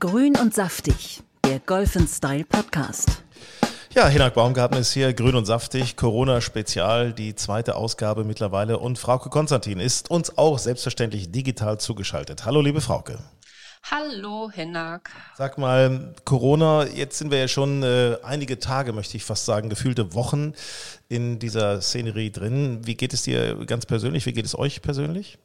Grün und saftig, der Golf Style Podcast. Ja, Hinak Baumgarten ist hier, grün und saftig, Corona-Spezial, die zweite Ausgabe mittlerweile. Und Frauke Konstantin ist uns auch selbstverständlich digital zugeschaltet. Hallo, liebe Frauke. Hallo, Hinak. Sag mal, Corona, jetzt sind wir ja schon äh, einige Tage, möchte ich fast sagen, gefühlte Wochen in dieser Szenerie drin. Wie geht es dir ganz persönlich? Wie geht es euch persönlich?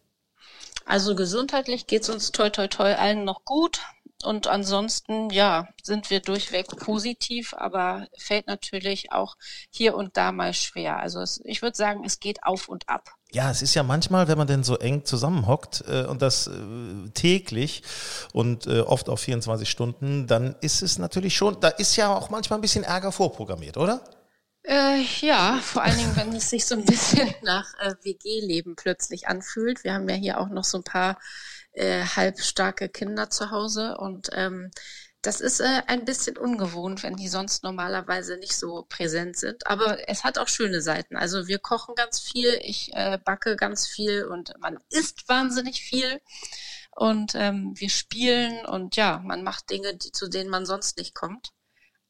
Also gesundheitlich geht es uns toi toi toi allen noch gut. Und ansonsten, ja, sind wir durchweg positiv, aber fällt natürlich auch hier und da mal schwer. Also es, ich würde sagen, es geht auf und ab. Ja, es ist ja manchmal, wenn man denn so eng zusammenhockt äh, und das äh, täglich und äh, oft auf 24 Stunden, dann ist es natürlich schon, da ist ja auch manchmal ein bisschen Ärger vorprogrammiert, oder? Äh, ja, vor allen Dingen, wenn es sich so ein bisschen nach äh, WG-Leben plötzlich anfühlt. Wir haben ja hier auch noch so ein paar äh, halbstarke Kinder zu Hause und ähm, das ist äh, ein bisschen ungewohnt, wenn die sonst normalerweise nicht so präsent sind. Aber es hat auch schöne Seiten. Also wir kochen ganz viel, ich äh, backe ganz viel und man isst wahnsinnig viel. Und ähm, wir spielen und ja, man macht Dinge, die, zu denen man sonst nicht kommt.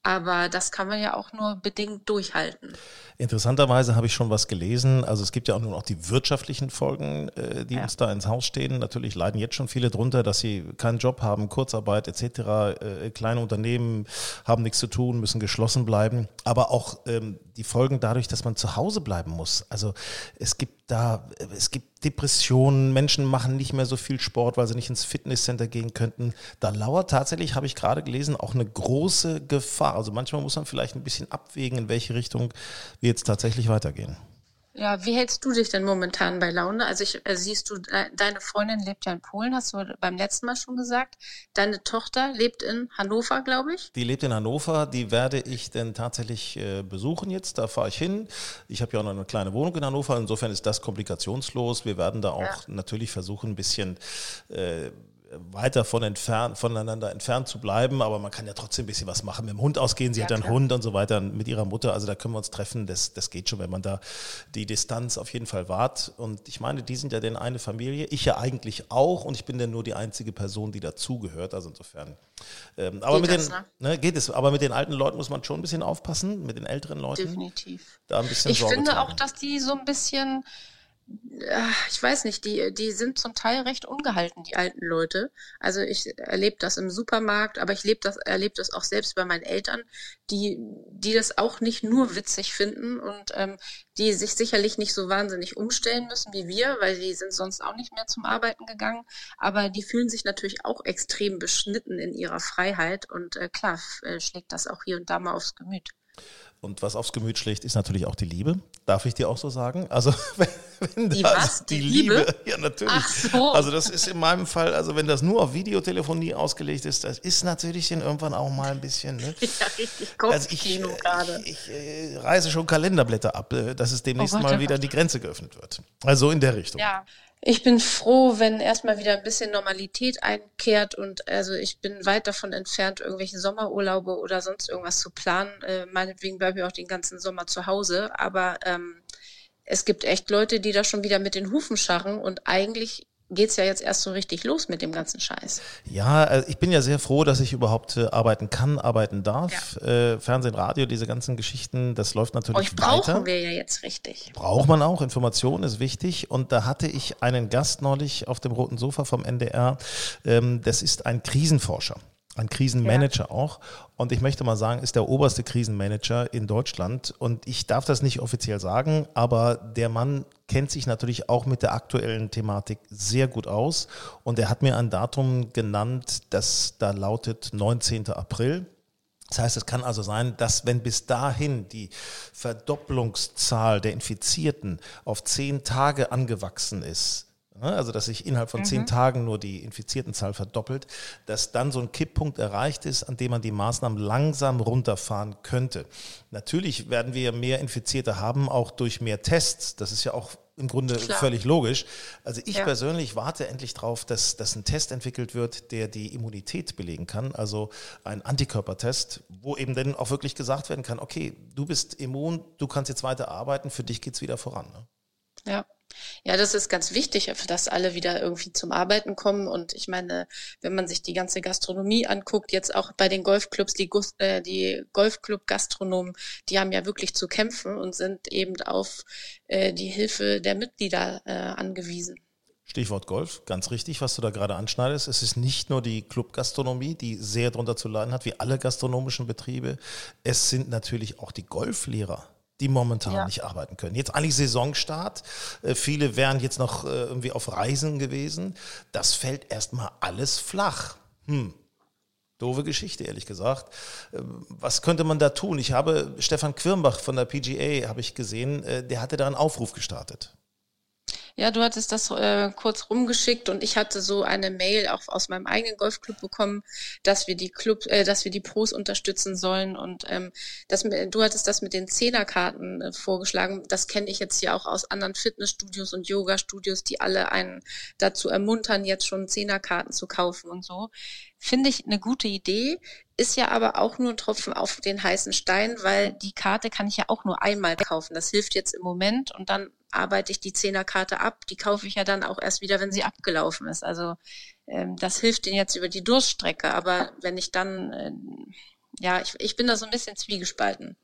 Aber das kann man ja auch nur bedingt durchhalten. Interessanterweise habe ich schon was gelesen. Also es gibt ja auch nur noch die wirtschaftlichen Folgen, äh, die ja. uns da ins Haus stehen. Natürlich leiden jetzt schon viele drunter, dass sie keinen Job haben, Kurzarbeit etc. Äh, kleine Unternehmen haben nichts zu tun, müssen geschlossen bleiben. Aber auch ähm, die Folgen dadurch, dass man zu Hause bleiben muss. Also es gibt da, es gibt Depressionen, Menschen machen nicht mehr so viel Sport, weil sie nicht ins Fitnesscenter gehen könnten. Da lauert tatsächlich, habe ich gerade gelesen, auch eine große Gefahr. Also manchmal muss man vielleicht ein bisschen abwägen, in welche Richtung wir jetzt tatsächlich weitergehen. Ja, wie hältst du dich denn momentan bei Laune? Also ich, äh, siehst du, deine Freundin lebt ja in Polen, hast du beim letzten Mal schon gesagt. Deine Tochter lebt in Hannover, glaube ich. Die lebt in Hannover, die werde ich denn tatsächlich äh, besuchen jetzt. Da fahre ich hin. Ich habe ja auch noch eine kleine Wohnung in Hannover, insofern ist das komplikationslos. Wir werden da auch ja. natürlich versuchen, ein bisschen äh, weiter von entfernt, voneinander entfernt zu bleiben, aber man kann ja trotzdem ein bisschen was machen. Mit dem Hund ausgehen, sie ja, hat einen klar. Hund und so weiter mit ihrer Mutter, also da können wir uns treffen, das, das geht schon, wenn man da die Distanz auf jeden Fall wahrt. Und ich meine, die sind ja denn eine Familie, ich ja eigentlich auch und ich bin dann nur die einzige Person, die dazugehört, also insofern. Ähm, aber geht mit das, den, ne? ne? geht es, aber mit den alten Leuten muss man schon ein bisschen aufpassen, mit den älteren Leuten. Definitiv. Da ein bisschen ich Sorge finde tragen. auch, dass die so ein bisschen ich weiß nicht, die, die sind zum Teil recht ungehalten, die alten Leute. Also ich erlebe das im Supermarkt, aber ich lebe das, erlebe das auch selbst bei meinen Eltern, die, die das auch nicht nur witzig finden und ähm, die sich sicherlich nicht so wahnsinnig umstellen müssen wie wir, weil die sind sonst auch nicht mehr zum Arbeiten gegangen. Aber die fühlen sich natürlich auch extrem beschnitten in ihrer Freiheit und äh, klar äh, schlägt das auch hier und da mal aufs Gemüt. Und was aufs Gemüt schlägt, ist natürlich auch die Liebe. Darf ich dir auch so sagen? Also wenn, die, was? die, die Liebe? Liebe? ja natürlich. So. Also das ist in meinem Fall, also wenn das nur auf Videotelefonie ausgelegt ist, das ist natürlich dann irgendwann auch mal ein bisschen. Ne? Ja, richtig also ich, gerade. Ich, ich äh, reiße schon Kalenderblätter ab, äh, dass es demnächst oh, mal wieder die Grenze geöffnet wird. Also in der Richtung. Ja, ich bin froh, wenn erstmal wieder ein bisschen Normalität einkehrt und also ich bin weit davon entfernt, irgendwelche Sommerurlaube oder sonst irgendwas zu planen. Äh, meinetwegen bleibe ich auch den ganzen Sommer zu Hause, aber ähm, es gibt echt Leute, die da schon wieder mit den Hufen scharren und eigentlich geht es ja jetzt erst so richtig los mit dem ganzen Scheiß. Ja, äh, ich bin ja sehr froh, dass ich überhaupt äh, arbeiten kann, arbeiten darf. Ja. Äh, Fernsehen, Radio, diese ganzen Geschichten, das läuft natürlich Euch brauchen weiter. wir ja jetzt richtig. Braucht man auch, Information ist wichtig. Und da hatte ich einen Gast neulich auf dem roten Sofa vom NDR. Ähm, das ist ein Krisenforscher. Ein Krisenmanager ja. auch. Und ich möchte mal sagen, ist der oberste Krisenmanager in Deutschland. Und ich darf das nicht offiziell sagen, aber der Mann kennt sich natürlich auch mit der aktuellen Thematik sehr gut aus. Und er hat mir ein Datum genannt, das da lautet 19. April. Das heißt, es kann also sein, dass wenn bis dahin die Verdopplungszahl der Infizierten auf zehn Tage angewachsen ist? Also dass sich innerhalb von mhm. zehn Tagen nur die Infiziertenzahl verdoppelt, dass dann so ein Kipppunkt erreicht ist, an dem man die Maßnahmen langsam runterfahren könnte. Natürlich werden wir mehr Infizierte haben, auch durch mehr Tests. Das ist ja auch im Grunde Klar. völlig logisch. Also ich ja. persönlich warte endlich darauf, dass, dass ein Test entwickelt wird, der die Immunität belegen kann, also ein Antikörpertest, wo eben dann auch wirklich gesagt werden kann, okay, du bist immun, du kannst jetzt weiter arbeiten, für dich geht es wieder voran. Ne? Ja, Ja, das ist ganz wichtig, dass alle wieder irgendwie zum Arbeiten kommen. Und ich meine, wenn man sich die ganze Gastronomie anguckt, jetzt auch bei den Golfclubs, die, äh, die Golfclub-Gastronomen, die haben ja wirklich zu kämpfen und sind eben auf äh, die Hilfe der Mitglieder äh, angewiesen. Stichwort Golf, ganz richtig, was du da gerade anschneidest. Es ist nicht nur die Clubgastronomie, die sehr darunter zu leiden hat, wie alle gastronomischen Betriebe. Es sind natürlich auch die Golflehrer die momentan ja. nicht arbeiten können. Jetzt eigentlich Saisonstart. Äh, viele wären jetzt noch äh, irgendwie auf Reisen gewesen. Das fällt erstmal alles flach. Hm. Doofe Geschichte, ehrlich gesagt. Ähm, was könnte man da tun? Ich habe Stefan Quirmbach von der PGA, habe ich gesehen, äh, der hatte da einen Aufruf gestartet. Ja, du hattest das äh, kurz rumgeschickt und ich hatte so eine Mail auch aus meinem eigenen Golfclub bekommen, dass wir die Club, äh, dass wir die Pros unterstützen sollen und ähm, das, du hattest das mit den Zehnerkarten äh, vorgeschlagen. Das kenne ich jetzt hier auch aus anderen Fitnessstudios und Yoga-Studios, die alle einen dazu ermuntern, jetzt schon Zehnerkarten zu kaufen und so. Finde ich eine gute Idee, ist ja aber auch nur ein Tropfen auf den heißen Stein, weil die Karte kann ich ja auch nur einmal kaufen. Das hilft jetzt im Moment und dann arbeite ich die Zehnerkarte ab. Die kaufe ich ja dann auch erst wieder, wenn sie abgelaufen ist. Also ähm, das hilft denen jetzt über die Durststrecke. Aber wenn ich dann, äh, ja, ich, ich bin da so ein bisschen zwiegespalten.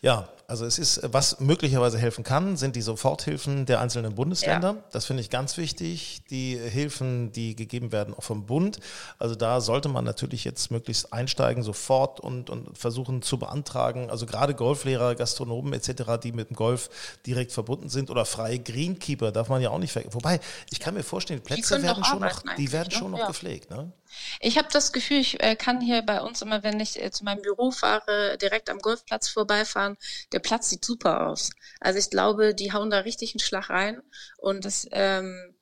Ja, also es ist, was möglicherweise helfen kann, sind die Soforthilfen der einzelnen Bundesländer. Ja. Das finde ich ganz wichtig. Die Hilfen, die gegeben werden, auch vom Bund. Also da sollte man natürlich jetzt möglichst einsteigen, sofort und, und versuchen zu beantragen. Also gerade Golflehrer, Gastronomen etc., die mit dem Golf direkt verbunden sind oder freie Greenkeeper, darf man ja auch nicht vergessen. Wobei, ich kann mir vorstellen, Plätze werden schon noch, die werden schon noch ja. gepflegt. Ne? Ich habe das Gefühl, ich äh, kann hier bei uns immer, wenn ich äh, zu meinem Büro fahre, direkt am Golfplatz vorbeifahren. Der Platz sieht super aus. Also ich glaube, die hauen da richtig einen Schlag rein und das ähm,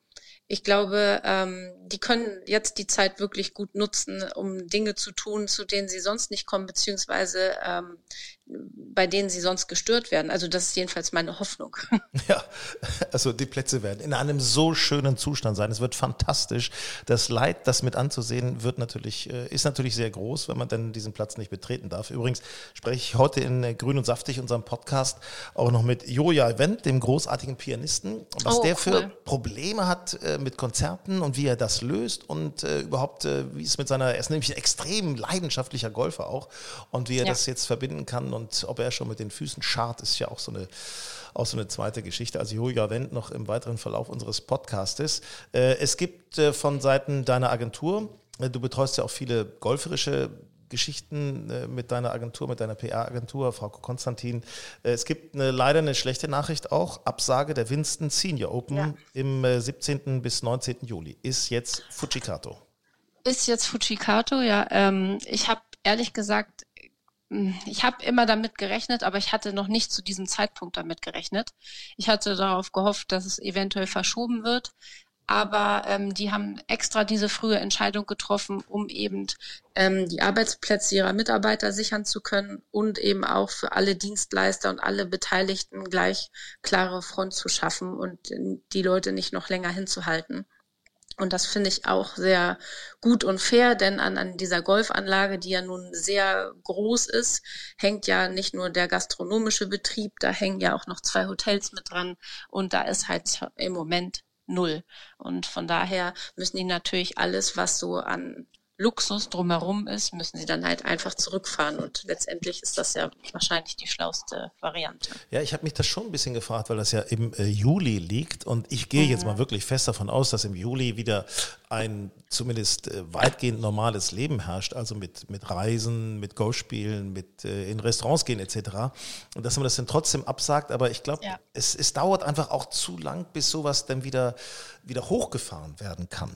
ich glaube, ähm, die können jetzt die Zeit wirklich gut nutzen, um Dinge zu tun, zu denen sie sonst nicht kommen, beziehungsweise ähm, bei denen sie sonst gestört werden. Also das ist jedenfalls meine Hoffnung. Ja, also die Plätze werden in einem so schönen Zustand sein. Es wird fantastisch. Das Leid, das mit anzusehen, wird natürlich, äh, ist natürlich sehr groß, wenn man dann diesen Platz nicht betreten darf. Übrigens spreche ich heute in äh, Grün und Saftig, unserem Podcast, auch noch mit Joja Wendt, dem großartigen Pianisten, was oh, der für cool. Probleme hat äh, mit Konzerten und wie er das löst und überhaupt, wie es mit seiner, er ist nämlich ein extrem leidenschaftlicher Golfer auch und wie er ja. das jetzt verbinden kann und ob er schon mit den Füßen schart, ist ja auch so eine, auch so eine zweite Geschichte. Also Julia Wendt noch im weiteren Verlauf unseres Podcastes. Äh, es gibt äh, von Seiten deiner Agentur, äh, du betreust ja auch viele golferische Geschichten mit deiner Agentur, mit deiner PR-Agentur, Frau Konstantin. Es gibt eine, leider eine schlechte Nachricht auch. Absage der Winston Senior Open ja. im 17. bis 19. Juli. Ist jetzt Fujikato. Ist jetzt Fujikato, ja. Ähm, ich habe ehrlich gesagt ich habe immer damit gerechnet, aber ich hatte noch nicht zu diesem Zeitpunkt damit gerechnet. Ich hatte darauf gehofft, dass es eventuell verschoben wird. Aber ähm, die haben extra diese frühe Entscheidung getroffen, um eben ähm, die Arbeitsplätze ihrer Mitarbeiter sichern zu können und eben auch für alle Dienstleister und alle Beteiligten gleich klare Front zu schaffen und die Leute nicht noch länger hinzuhalten. Und das finde ich auch sehr gut und fair, denn an, an dieser Golfanlage, die ja nun sehr groß ist, hängt ja nicht nur der gastronomische Betrieb, da hängen ja auch noch zwei Hotels mit dran und da ist halt im Moment null. Und von daher müssen die natürlich alles, was so an Luxus drumherum ist, müssen sie dann halt einfach zurückfahren. Und letztendlich ist das ja wahrscheinlich die schlauste Variante. Ja, ich habe mich das schon ein bisschen gefragt, weil das ja im äh, Juli liegt. Und ich gehe mhm. jetzt mal wirklich fest davon aus, dass im Juli wieder ein zumindest äh, weitgehend normales Leben herrscht. Also mit, mit Reisen, mit Golfspielen, mit äh, in Restaurants gehen etc. Und dass man das dann trotzdem absagt. Aber ich glaube, ja. es, es dauert einfach auch zu lang, bis sowas dann wieder, wieder hochgefahren werden kann.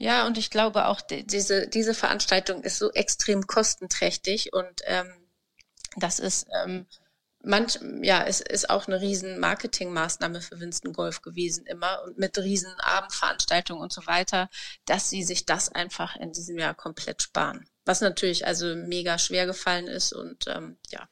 Ja, und ich glaube auch, die, diese, diese Veranstaltung ist so extrem kostenträchtig und ähm, das ist ähm, manch, ja, es ist auch eine riesen Marketingmaßnahme für Winston Golf gewesen immer und mit riesen Abendveranstaltungen und so weiter, dass sie sich das einfach in diesem Jahr komplett sparen. Was natürlich also mega schwer gefallen ist und ähm, ja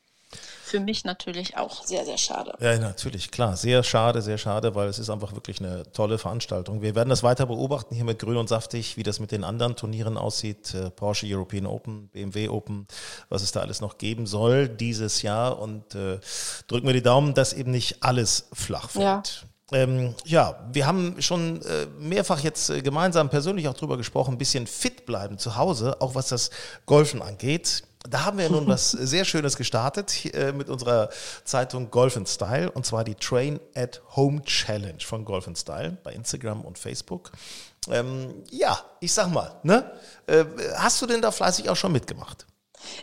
für mich natürlich auch sehr, sehr schade. Ja, natürlich, klar. Sehr schade, sehr schade, weil es ist einfach wirklich eine tolle Veranstaltung. Wir werden das weiter beobachten hier mit Grün und Saftig, wie das mit den anderen Turnieren aussieht. Äh, Porsche European Open, BMW Open, was es da alles noch geben soll dieses Jahr. Und äh, drücken wir die Daumen, dass eben nicht alles flach fällt. Ja. Ähm, ja, wir haben schon äh, mehrfach jetzt äh, gemeinsam persönlich auch drüber gesprochen, ein bisschen fit bleiben zu Hause, auch was das Golfen angeht. Da haben wir nun was sehr Schönes gestartet äh, mit unserer Zeitung Golf and Style und zwar die Train at Home Challenge von Golf and Style bei Instagram und Facebook. Ähm, ja, ich sag mal, ne? Äh, hast du denn da fleißig auch schon mitgemacht?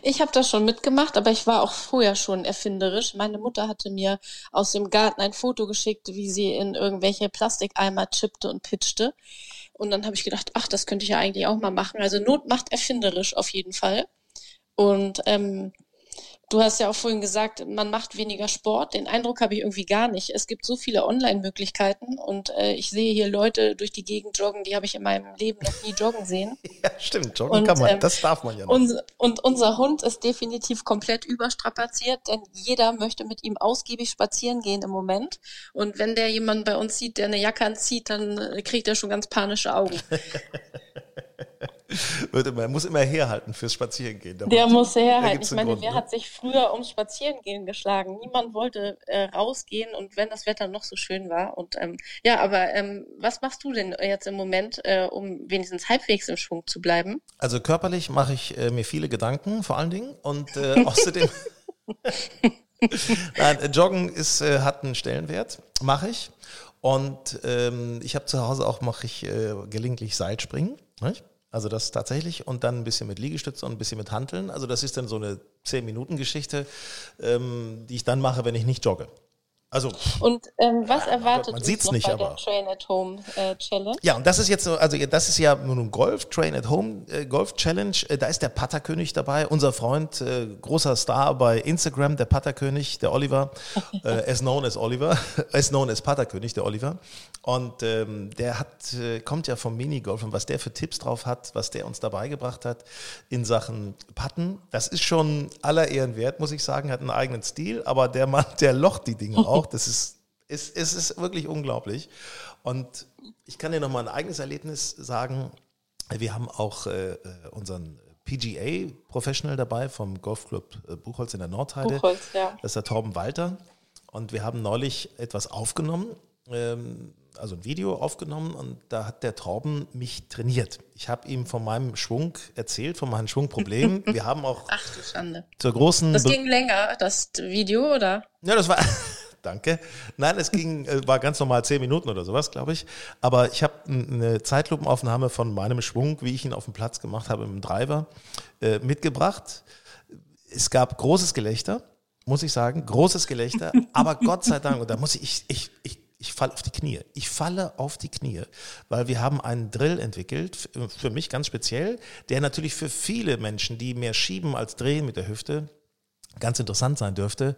Ich habe das schon mitgemacht, aber ich war auch vorher schon erfinderisch. Meine Mutter hatte mir aus dem Garten ein Foto geschickt, wie sie in irgendwelche Plastikeimer chippte und pitchte. Und dann habe ich gedacht, ach, das könnte ich ja eigentlich auch mal machen. Also Not macht erfinderisch auf jeden Fall. Und ähm, Du hast ja auch vorhin gesagt, man macht weniger Sport. Den Eindruck habe ich irgendwie gar nicht. Es gibt so viele Online-Möglichkeiten und äh, ich sehe hier Leute durch die Gegend joggen, die habe ich in meinem Leben noch nie joggen sehen. Ja, stimmt. Joggen und, kann man. Ähm, das darf man ja noch. Und, und unser Hund ist definitiv komplett überstrapaziert, denn jeder möchte mit ihm ausgiebig spazieren gehen im Moment. Und wenn der jemand bei uns sieht, der eine Jacke anzieht, dann äh, kriegt er schon ganz panische Augen. man muss immer herhalten fürs Spazierengehen. Der, der muss herhalten. Ich meine, Grund, wer ne? hat sich früher ums Spazierengehen geschlagen? Niemand wollte äh, rausgehen und wenn das Wetter noch so schön war. Und ähm, ja, aber ähm, was machst du denn jetzt im Moment, äh, um wenigstens halbwegs im Schwung zu bleiben? Also körperlich mache ich äh, mir viele Gedanken, vor allen Dingen. Und äh, außerdem. Nein, äh, Joggen ist, äh, hat einen Stellenwert, mache ich. Und ähm, ich habe zu Hause auch mache ich äh, gelegentlich Seilspringen. Nicht? Also das tatsächlich und dann ein bisschen mit Liegestütze und ein bisschen mit Hanteln. Also das ist dann so eine 10-Minuten-Geschichte, ähm, die ich dann mache, wenn ich nicht jogge. Also, und ähm, was erwartet man sieht's nicht, bei aber. der Train at Home äh, Challenge? Ja, und das ist jetzt so, also das ist ja nun Golf, Train at Home äh, Golf Challenge. Äh, da ist der Patterkönig dabei, unser Freund, äh, großer Star bei Instagram, der Patterkönig, der Oliver, äh, as known as Oliver, as known as Patterkönig, der Oliver. Und ähm, der hat, äh, kommt ja vom Minigolf und was der für Tipps drauf hat, was der uns dabei gebracht hat in Sachen Patten, das ist schon aller Ehren wert, muss ich sagen, hat einen eigenen Stil, aber der Mann, der locht die Dinge auch auch. Das ist, ist, ist, ist wirklich unglaublich. Und ich kann dir noch mal ein eigenes Erlebnis sagen. Wir haben auch äh, äh unseren PGA Professional dabei vom Golfclub äh, Buchholz in der Nordheide. Buchholz, ja. Das ist der Torben Walter. Und wir haben neulich etwas aufgenommen, ähm, also ein Video aufgenommen und da hat der Torben mich trainiert. Ich habe ihm von meinem Schwung erzählt, von meinen Schwungproblemen. Wir haben auch Ach du Schande. zur großen... Das ging länger, das Video, oder? Ja, das war... Danke. Nein, es ging, äh, war ganz normal zehn Minuten oder sowas, glaube ich. Aber ich habe eine Zeitlupenaufnahme von meinem Schwung, wie ich ihn auf dem Platz gemacht habe, im Driver, äh, mitgebracht. Es gab großes Gelächter, muss ich sagen, großes Gelächter. aber Gott sei Dank, und da muss ich, ich, ich, ich ich falle auf die Knie. Ich falle auf die Knie, weil wir haben einen Drill entwickelt, für mich ganz speziell, der natürlich für viele Menschen, die mehr schieben als drehen mit der Hüfte, ganz interessant sein dürfte.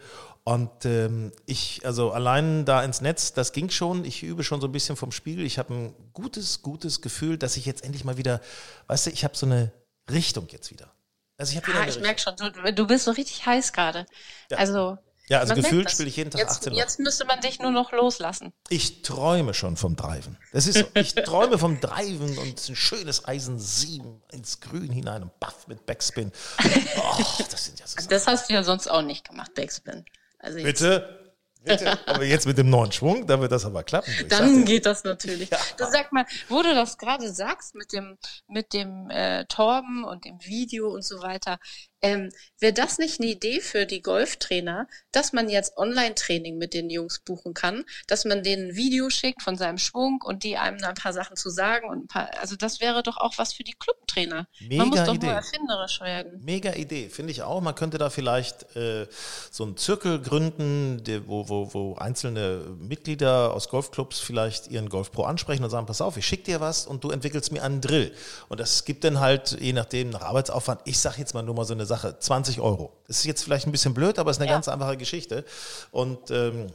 Und ähm, ich, also allein da ins Netz, das ging schon. Ich übe schon so ein bisschen vom Spiegel. Ich habe ein gutes, gutes Gefühl, dass ich jetzt endlich mal wieder, weißt du, ich habe so eine Richtung jetzt wieder. Also ich, ah, ich merke schon, du, du bist so richtig heiß gerade. Ja. Also ja, also gefühlt spiele ich jeden Tag jetzt, 18 Uhr. Jetzt müsste man dich nur noch loslassen. Ich träume schon vom Driven. Das ist so, ich träume vom Driven und ein schönes Eisen 7 ins Grün hinein und Buff mit Backspin. Oh, das sind ja so Das hast du ja sonst auch nicht gemacht, Backspin. Also Bitte? Bitte? Aber jetzt mit dem neuen Schwung, da wird das aber klappen. Dann geht das natürlich. Ja. Du sag mal, wo du das gerade sagst mit dem, mit dem äh, Torben und dem Video und so weiter, ähm, Wäre das nicht eine Idee für die Golftrainer, dass man jetzt Online-Training mit den Jungs buchen kann, dass man denen ein Video schickt von seinem Schwung und die einem ein paar Sachen zu sagen und ein paar, also das wäre doch auch was für die Clubtrainer. Mega man muss doch Idee. nur erfinderisch werden. Mega Idee, finde ich auch. Man könnte da vielleicht äh, so einen Zirkel gründen, der, wo, wo, wo einzelne Mitglieder aus Golfclubs vielleicht ihren Golfpro ansprechen und sagen, pass auf, ich schicke dir was und du entwickelst mir einen Drill. Und das gibt dann halt, je nachdem, nach Arbeitsaufwand, ich sage jetzt mal nur mal so eine Sache, 20 Euro. Das ist jetzt vielleicht ein bisschen blöd, aber es ist eine ja. ganz einfache Geschichte. Und ähm,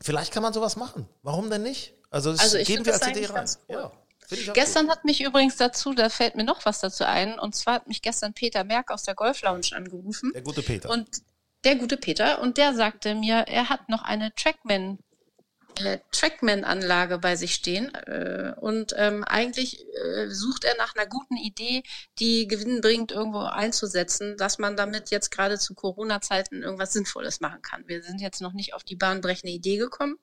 vielleicht kann man sowas machen. Warum denn nicht? Also, das also geben wir als Idee rein. Cool. Ja. Gestern gut. hat mich übrigens dazu, da fällt mir noch was dazu ein, und zwar hat mich gestern Peter Merck aus der Golf Lounge angerufen. Der gute Peter. Und der gute Peter, und der sagte mir, er hat noch eine Trackman äh, Trackman-Anlage bei sich stehen äh, und ähm, eigentlich äh, sucht er nach einer guten Idee, die gewinnbringend irgendwo einzusetzen, dass man damit jetzt gerade zu Corona-Zeiten irgendwas Sinnvolles machen kann. Wir sind jetzt noch nicht auf die bahnbrechende Idee gekommen,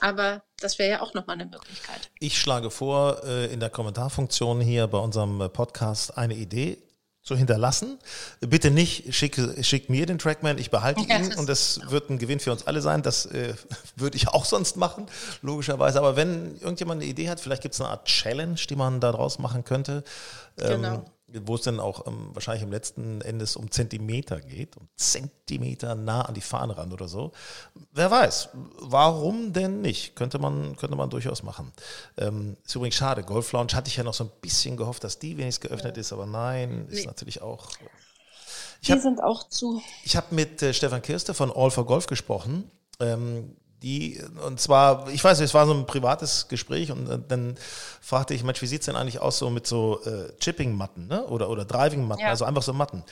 aber das wäre ja auch nochmal eine Möglichkeit. Ich schlage vor, äh, in der Kommentarfunktion hier bei unserem Podcast eine Idee zu hinterlassen. Bitte nicht, schick, schick mir den Trackman, ich behalte ja, ihn und das wird ein Gewinn für uns alle sein. Das äh, würde ich auch sonst machen, logischerweise. Aber wenn irgendjemand eine Idee hat, vielleicht gibt es eine Art Challenge, die man da draus machen könnte. Ähm, genau wo es dann auch ähm, wahrscheinlich im letzten Endes um Zentimeter geht, um Zentimeter nah an die Fahne ran oder so. Wer weiß, warum denn nicht? Könnte man, könnte man durchaus machen. Ähm, ist übrigens schade, Golf Lounge hatte ich ja noch so ein bisschen gehofft, dass die wenigstens geöffnet ja. ist, aber nein, ist nee. natürlich auch. Ich die hab, sind auch zu. Ich habe mit äh, Stefan Kirste von All for Golf gesprochen. Ähm, die, und zwar, ich weiß nicht, es war so ein privates Gespräch und dann fragte ich, Mensch, wie sieht es denn eigentlich aus so mit so äh, Chipping-Matten ne? oder, oder Driving-Matten, ja. also einfach so Matten.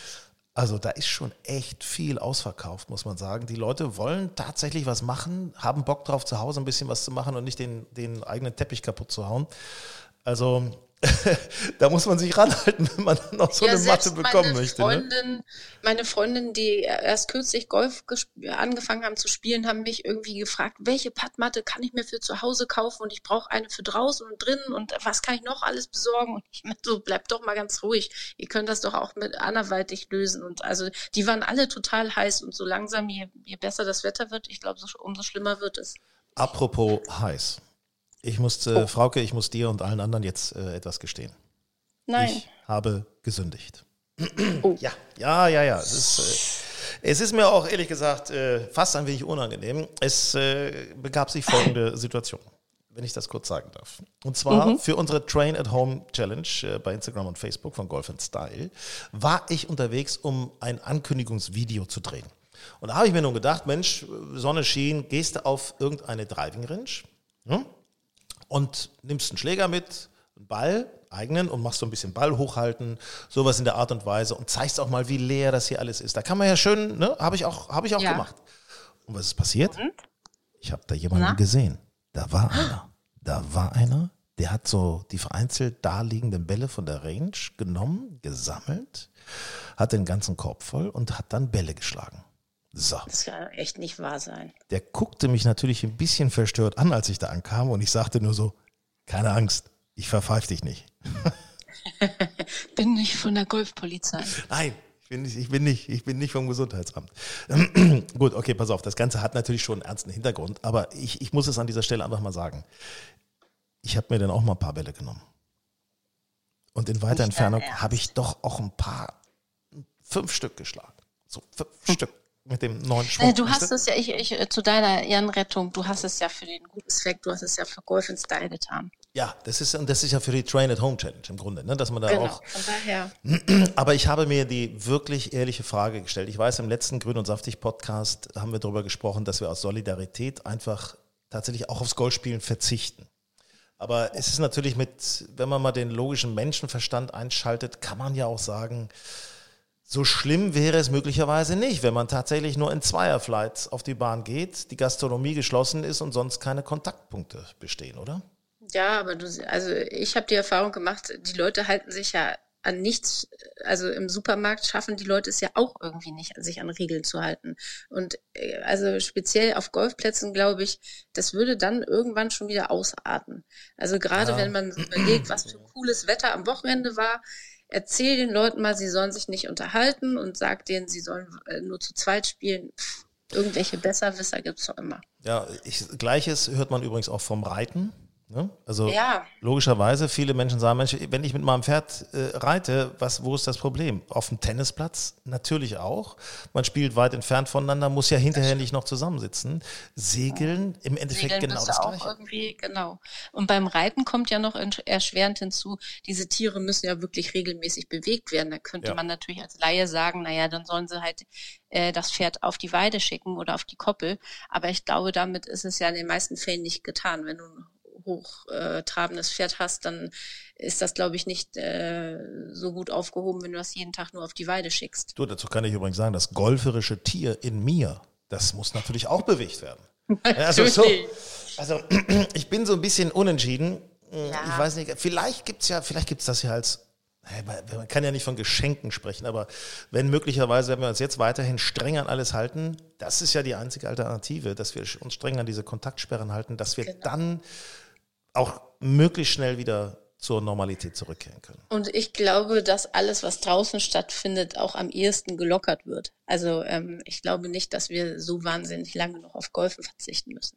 Also da ist schon echt viel ausverkauft, muss man sagen. Die Leute wollen tatsächlich was machen, haben Bock drauf, zu Hause ein bisschen was zu machen und nicht den, den eigenen Teppich kaputt zu hauen. Also da muss man sich ranhalten, wenn man noch so ja, eine Matte bekommen meine möchte. Ne? Freundin, ne? Meine Freundin, die erst kürzlich Golf angefangen haben zu spielen, haben mich irgendwie gefragt, welche Pattmatte kann ich mir für zu Hause kaufen und ich brauche eine für draußen und drinnen und was kann ich noch alles besorgen? Und ich meine, so bleibt doch mal ganz ruhig. Ihr könnt das doch auch mit anderweitig lösen. Und also die waren alle total heiß und so langsam, je, je besser das Wetter wird, ich glaube, so, umso schlimmer wird es. Apropos heiß. Ich muss, oh. Frauke, ich muss dir und allen anderen jetzt äh, etwas gestehen. Nein. Ich habe gesündigt. Oh. Ja, ja, ja, ja. Es ist, äh, es ist mir auch ehrlich gesagt äh, fast ein wenig unangenehm. Es äh, begab sich folgende Situation, wenn ich das kurz sagen darf. Und zwar mhm. für unsere Train at Home Challenge äh, bei Instagram und Facebook von Golf Style war ich unterwegs, um ein Ankündigungsvideo zu drehen. Und da habe ich mir nun gedacht, Mensch, Sonne schien, gehst du auf irgendeine Driving Range? Hm? Und nimmst einen Schläger mit, einen Ball, eigenen und machst so ein bisschen Ball hochhalten, sowas in der Art und Weise und zeigst auch mal, wie leer das hier alles ist. Da kann man ja schön, ne, habe ich auch, habe ich auch ja. gemacht. Und was ist passiert? Und? Ich habe da jemanden Na? gesehen. Da war einer. Da war einer, der hat so die vereinzelt daliegenden Bälle von der Range genommen, gesammelt, hat den ganzen Korb voll und hat dann Bälle geschlagen. So. Das kann echt nicht wahr sein. Der guckte mich natürlich ein bisschen verstört an, als ich da ankam und ich sagte nur so, keine Angst, ich verpfeife dich nicht. bin nicht von der Golfpolizei. Nein, ich bin nicht, ich bin nicht, ich bin nicht vom Gesundheitsamt. Gut, okay, pass auf, das Ganze hat natürlich schon einen ernsten Hintergrund, aber ich, ich muss es an dieser Stelle einfach mal sagen. Ich habe mir dann auch mal ein paar Bälle genommen. Und in weiter Entfernung habe ich doch auch ein paar, fünf Stück geschlagen. So, fünf. Stück mit dem neuen. Äh, du hast es ja, ich, ich, äh, zu deiner Ehrenrettung, du hast es ja für den guten Zweck, du hast es ja für Golf in Style getan. Ja, das ist, das ist ja für die Train at Home Challenge im Grunde, ne, dass man da genau, auch. Von daher. Aber ich habe mir die wirklich ehrliche Frage gestellt. Ich weiß, im letzten Grün und Saftig Podcast haben wir darüber gesprochen, dass wir aus Solidarität einfach tatsächlich auch aufs Golfspielen verzichten. Aber es ist natürlich mit, wenn man mal den logischen Menschenverstand einschaltet, kann man ja auch sagen, so schlimm wäre es möglicherweise nicht, wenn man tatsächlich nur in Zweierflights auf die Bahn geht, die Gastronomie geschlossen ist und sonst keine Kontaktpunkte bestehen, oder? Ja, aber du, also ich habe die Erfahrung gemacht, die Leute halten sich ja an nichts, also im Supermarkt schaffen die Leute es ja auch irgendwie nicht, sich an Regeln zu halten. Und äh, also speziell auf Golfplätzen, glaube ich, das würde dann irgendwann schon wieder ausarten. Also gerade ja. wenn man überlegt, was für cooles Wetter am Wochenende war, erzähl den Leuten mal, sie sollen sich nicht unterhalten und sag denen, sie sollen äh, nur zu zweit spielen. Pff, irgendwelche Besserwisser gibt es doch immer. Ja, ich, gleiches hört man übrigens auch vom Reiten. Ne? Also ja. logischerweise, viele Menschen sagen, Mensch, wenn ich mit meinem Pferd äh, reite, was, wo ist das Problem? Auf dem Tennisplatz natürlich auch. Man spielt weit entfernt voneinander, muss ja hinterher nicht noch zusammensitzen. Segeln, im Endeffekt Segeln genau das Gleiche. Irgendwie, genau. Und beim Reiten kommt ja noch erschwerend hinzu, diese Tiere müssen ja wirklich regelmäßig bewegt werden. Da könnte ja. man natürlich als Laie sagen, naja, dann sollen sie halt äh, das Pferd auf die Weide schicken oder auf die Koppel. Aber ich glaube, damit ist es ja in den meisten Fällen nicht getan. Wenn du hochtrabendes Pferd hast, dann ist das, glaube ich, nicht äh, so gut aufgehoben, wenn du das jeden Tag nur auf die Weide schickst. Du, dazu kann ich übrigens sagen, das golferische Tier in mir, das muss natürlich auch bewegt werden. Also, so, also ich bin so ein bisschen unentschieden. Ja. Ich weiß nicht, vielleicht gibt es ja, vielleicht gibt es das ja als man kann ja nicht von Geschenken sprechen, aber wenn möglicherweise, wenn wir uns jetzt weiterhin streng an alles halten, das ist ja die einzige Alternative, dass wir uns streng an diese Kontaktsperren halten, dass wir genau. dann auch möglichst schnell wieder zur Normalität zurückkehren können. Und ich glaube, dass alles, was draußen stattfindet, auch am ehesten gelockert wird. Also ähm, ich glaube nicht, dass wir so wahnsinnig lange noch auf Golfen verzichten müssen.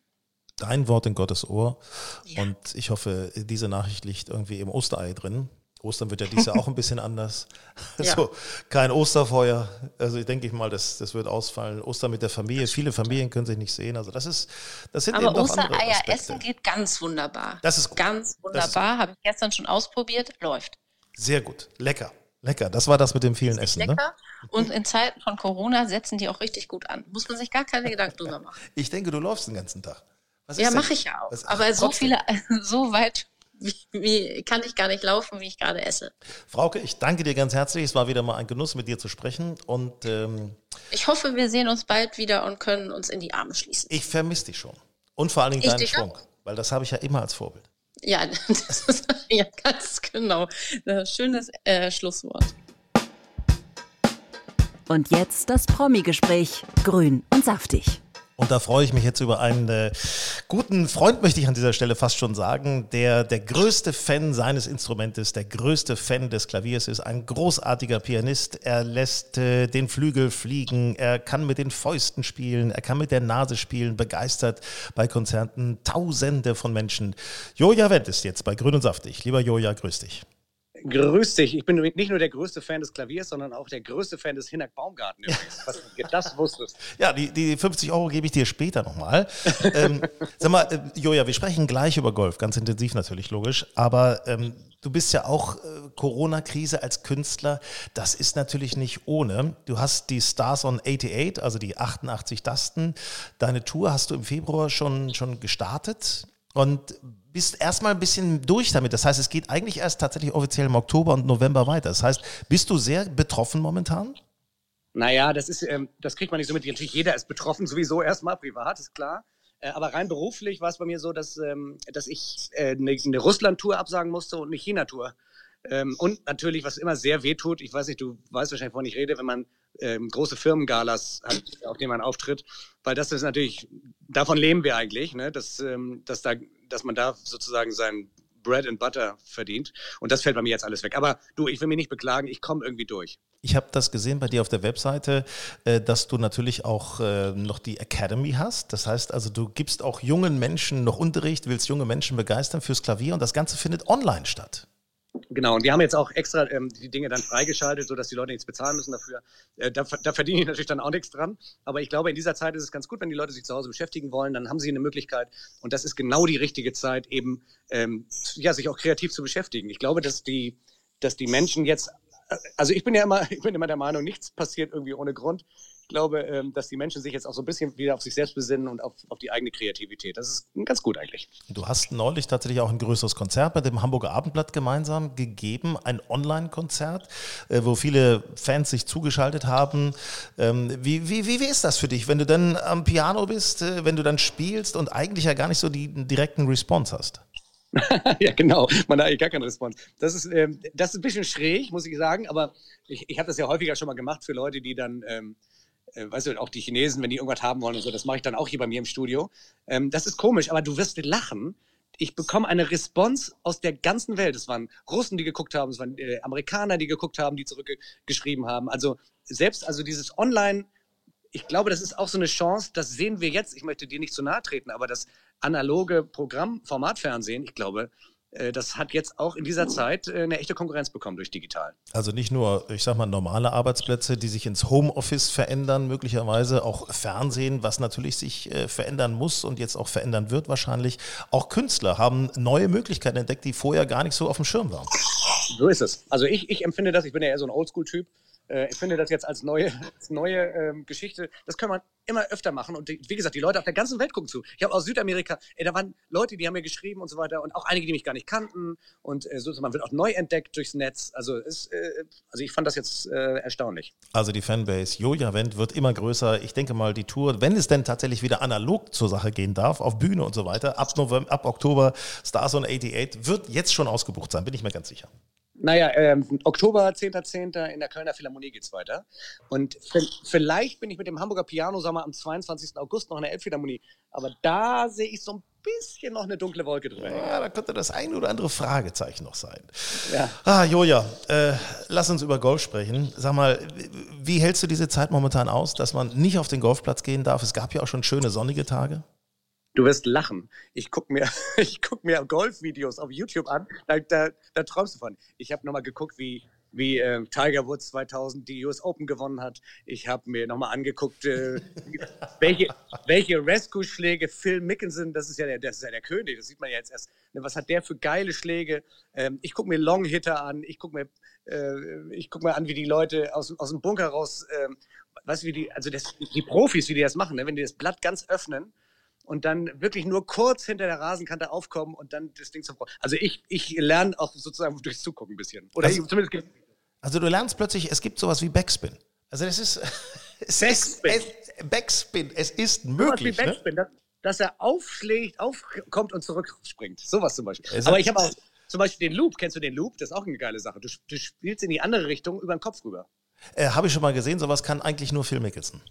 Dein Wort in Gottes Ohr. Ja. Und ich hoffe, diese Nachricht liegt irgendwie im Osterei drin. Ostern wird ja dieses Jahr auch ein bisschen anders. Ja. Also kein Osterfeuer. Also ich denke ich mal, das, das wird ausfallen. Ostern mit der Familie. Viele Familien können sich nicht sehen. Also das ist, das sind Aber eben Ostereier essen geht ganz wunderbar. Das ist gut. Ganz wunderbar. Habe ich gestern schon ausprobiert. Läuft. Sehr gut. Lecker. Lecker. Das war das mit dem vielen Essen. Lecker. Ne? Und in Zeiten von Corona setzen die auch richtig gut an. Muss man sich gar keine Gedanken drüber machen. Ich denke, du läufst den ganzen Tag. ja, mache ich ja auch. Was, Aber so viele, so weit wie, wie, kann ich gar nicht laufen, wie ich gerade esse. Frauke, ich danke dir ganz herzlich. Es war wieder mal ein Genuss, mit dir zu sprechen. Und ähm, ich hoffe, wir sehen uns bald wieder und können uns in die Arme schließen. Ich vermisse dich schon. Und vor allen Dingen ich deinen Schwung, auch. weil das habe ich ja immer als Vorbild. Ja, das ist ja ganz genau. Schönes äh, Schlusswort. Und jetzt das Promi-Gespräch. Grün und saftig. Und da freue ich mich jetzt über einen äh, guten Freund, möchte ich an dieser Stelle fast schon sagen, der der größte Fan seines Instrumentes, der größte Fan des Klaviers ist, ein großartiger Pianist. Er lässt äh, den Flügel fliegen, er kann mit den Fäusten spielen, er kann mit der Nase spielen, begeistert bei Konzerten Tausende von Menschen. Joja Wendt ist jetzt bei Grün und Saftig. Lieber Joja, grüß dich. Grüß dich. Ich bin nicht nur der größte Fan des Klaviers, sondern auch der größte Fan des Hinak Baumgarten übrigens. Was du das wusstest. Ja, die, die 50 Euro gebe ich dir später nochmal. ähm, sag mal, äh, Joja, wir sprechen gleich über Golf, ganz intensiv natürlich, logisch. Aber ähm, du bist ja auch äh, Corona-Krise als Künstler. Das ist natürlich nicht ohne. Du hast die Stars on 88, also die 88 Tasten. Deine Tour hast du im Februar schon, schon gestartet. Und bist erstmal ein bisschen durch damit. Das heißt, es geht eigentlich erst tatsächlich offiziell im Oktober und November weiter. Das heißt, bist du sehr betroffen momentan? Naja, das ist, ähm, das kriegt man nicht so mit. Natürlich, jeder ist betroffen, sowieso erstmal privat, ist klar. Äh, aber rein beruflich war es bei mir so, dass, ähm, dass ich äh, eine, Russland-Tour absagen musste und eine China-Tour. Ähm, und natürlich, was immer sehr wehtut, ich weiß nicht, du weißt wahrscheinlich, wovon ich rede, wenn man ähm, große Firmengalas hat, auf denen man auftritt, weil das ist natürlich, davon leben wir eigentlich, ne? dass, ähm, dass, da, dass man da sozusagen sein Bread and Butter verdient. Und das fällt bei mir jetzt alles weg. Aber du, ich will mich nicht beklagen, ich komme irgendwie durch. Ich habe das gesehen bei dir auf der Webseite, äh, dass du natürlich auch äh, noch die Academy hast. Das heißt also, du gibst auch jungen Menschen noch Unterricht, willst junge Menschen begeistern fürs Klavier und das Ganze findet online statt. Genau, und wir haben jetzt auch extra ähm, die Dinge dann freigeschaltet, sodass die Leute nichts bezahlen müssen dafür. Äh, da, da verdiene ich natürlich dann auch nichts dran. Aber ich glaube, in dieser Zeit ist es ganz gut, wenn die Leute sich zu Hause beschäftigen wollen, dann haben sie eine Möglichkeit. Und das ist genau die richtige Zeit, eben ähm, ja, sich auch kreativ zu beschäftigen. Ich glaube, dass die, dass die Menschen jetzt, äh, also ich bin ja immer, ich bin immer der Meinung, nichts passiert irgendwie ohne Grund glaube, ähm, dass die Menschen sich jetzt auch so ein bisschen wieder auf sich selbst besinnen und auf, auf die eigene Kreativität. Das ist ganz gut eigentlich. Du hast neulich tatsächlich auch ein größeres Konzert mit dem Hamburger Abendblatt gemeinsam gegeben, ein Online-Konzert, äh, wo viele Fans sich zugeschaltet haben. Ähm, wie, wie, wie, ist das für dich, wenn du dann am Piano bist, äh, wenn du dann spielst und eigentlich ja gar nicht so die direkten Response hast? ja, genau. Man hat eigentlich gar keinen Response. Das ist, ähm, das ist ein bisschen schräg, muss ich sagen, aber ich, ich habe das ja häufiger schon mal gemacht für Leute, die dann ähm, äh, weißt du, auch die Chinesen, wenn die irgendwas haben wollen und so, das mache ich dann auch hier bei mir im Studio. Ähm, das ist komisch, aber du wirst lachen. Ich bekomme eine Response aus der ganzen Welt. Es waren Russen, die geguckt haben, es waren äh, Amerikaner, die geguckt haben, die zurückgeschrieben haben. Also selbst also dieses Online, ich glaube, das ist auch so eine Chance, das sehen wir jetzt. Ich möchte dir nicht zu nahe treten, aber das analoge Programm, Formatfernsehen, ich glaube, äh, das hat jetzt auch in dieser Zeit äh, eine echte Konkurrenz bekommen durch digital. Also nicht nur, ich sag mal, normale Arbeitsplätze, die sich ins Homeoffice verändern, möglicherweise auch Fernsehen, was natürlich sich äh, verändern muss und jetzt auch verändern wird wahrscheinlich. Auch Künstler haben neue Möglichkeiten entdeckt, die vorher gar nicht so auf dem Schirm waren. So ist es. Also ich, ich empfinde das, ich bin ja eher so ein Oldschool-Typ. Äh, ich finde das jetzt als neue, als neue ähm, Geschichte, das kann man immer öfter machen. Und die, wie gesagt, die Leute auf der ganzen Welt gucken zu. Ich habe aus Südamerika, ey, da waren Leute, die haben mir geschrieben und so weiter und auch einige, die mich gar nicht kannten. Und äh, so, man wird auch neu entdeckt durchs Netz. Also, ist, äh, also ich fand das jetzt äh, erstaunlich. Also die Fanbase Joja Wendt wird immer größer. Ich denke mal, die Tour, wenn es denn tatsächlich wieder analog zur Sache gehen darf, auf Bühne und so weiter, ab, November, ab Oktober Stars on 88, wird jetzt schon ausgebucht sein, bin ich mir ganz sicher. Naja, ähm, Oktober, 10.10. .10. in der Kölner Philharmonie geht es weiter. Und vielleicht bin ich mit dem Hamburger Piano-Sommer am 22. August noch in der Elbphilharmonie. Aber da sehe ich so ein bisschen noch eine dunkle Wolke drüber. Ja, da könnte das ein oder andere Fragezeichen noch sein. Ja. Ah, Joja, äh, lass uns über Golf sprechen. Sag mal, wie hältst du diese Zeit momentan aus, dass man nicht auf den Golfplatz gehen darf? Es gab ja auch schon schöne sonnige Tage. Du wirst lachen. Ich gucke mir, guck mir Golfvideos auf YouTube an, da, da, da träumst du von. Ich habe nochmal geguckt, wie, wie äh, Tiger Woods 2000 die US Open gewonnen hat. Ich habe mir nochmal angeguckt, äh, welche, welche Rescue-Schläge Phil Mickelson, das ist, ja der, das ist ja der König, das sieht man ja jetzt erst. Ne, was hat der für geile Schläge? Ähm, ich gucke mir Long-Hitter an, ich gucke mir, äh, guck mir an, wie die Leute aus, aus dem Bunker raus, äh, weißt wie die, also das, die Profis, wie die das machen, ne? wenn die das Blatt ganz öffnen und dann wirklich nur kurz hinter der Rasenkante aufkommen und dann das Ding zum Also ich, ich lerne auch sozusagen durchs Zugucken ein bisschen. Oder also, zumindest. Also du lernst plötzlich, es gibt sowas wie Backspin. Also das ist, es Backspin. Ist, es, Backspin. Es ist möglich. Wie ne? Backspin, ne? dass, dass, er aufschlägt, aufkommt und zurückspringt. Sowas zum Beispiel. Es Aber ich habe auch zum Beispiel den Loop. Kennst du den Loop? Das ist auch eine geile Sache. Du, du spielst in die andere Richtung über den Kopf rüber. Äh, habe ich schon mal gesehen. Sowas kann eigentlich nur Phil Mickelson.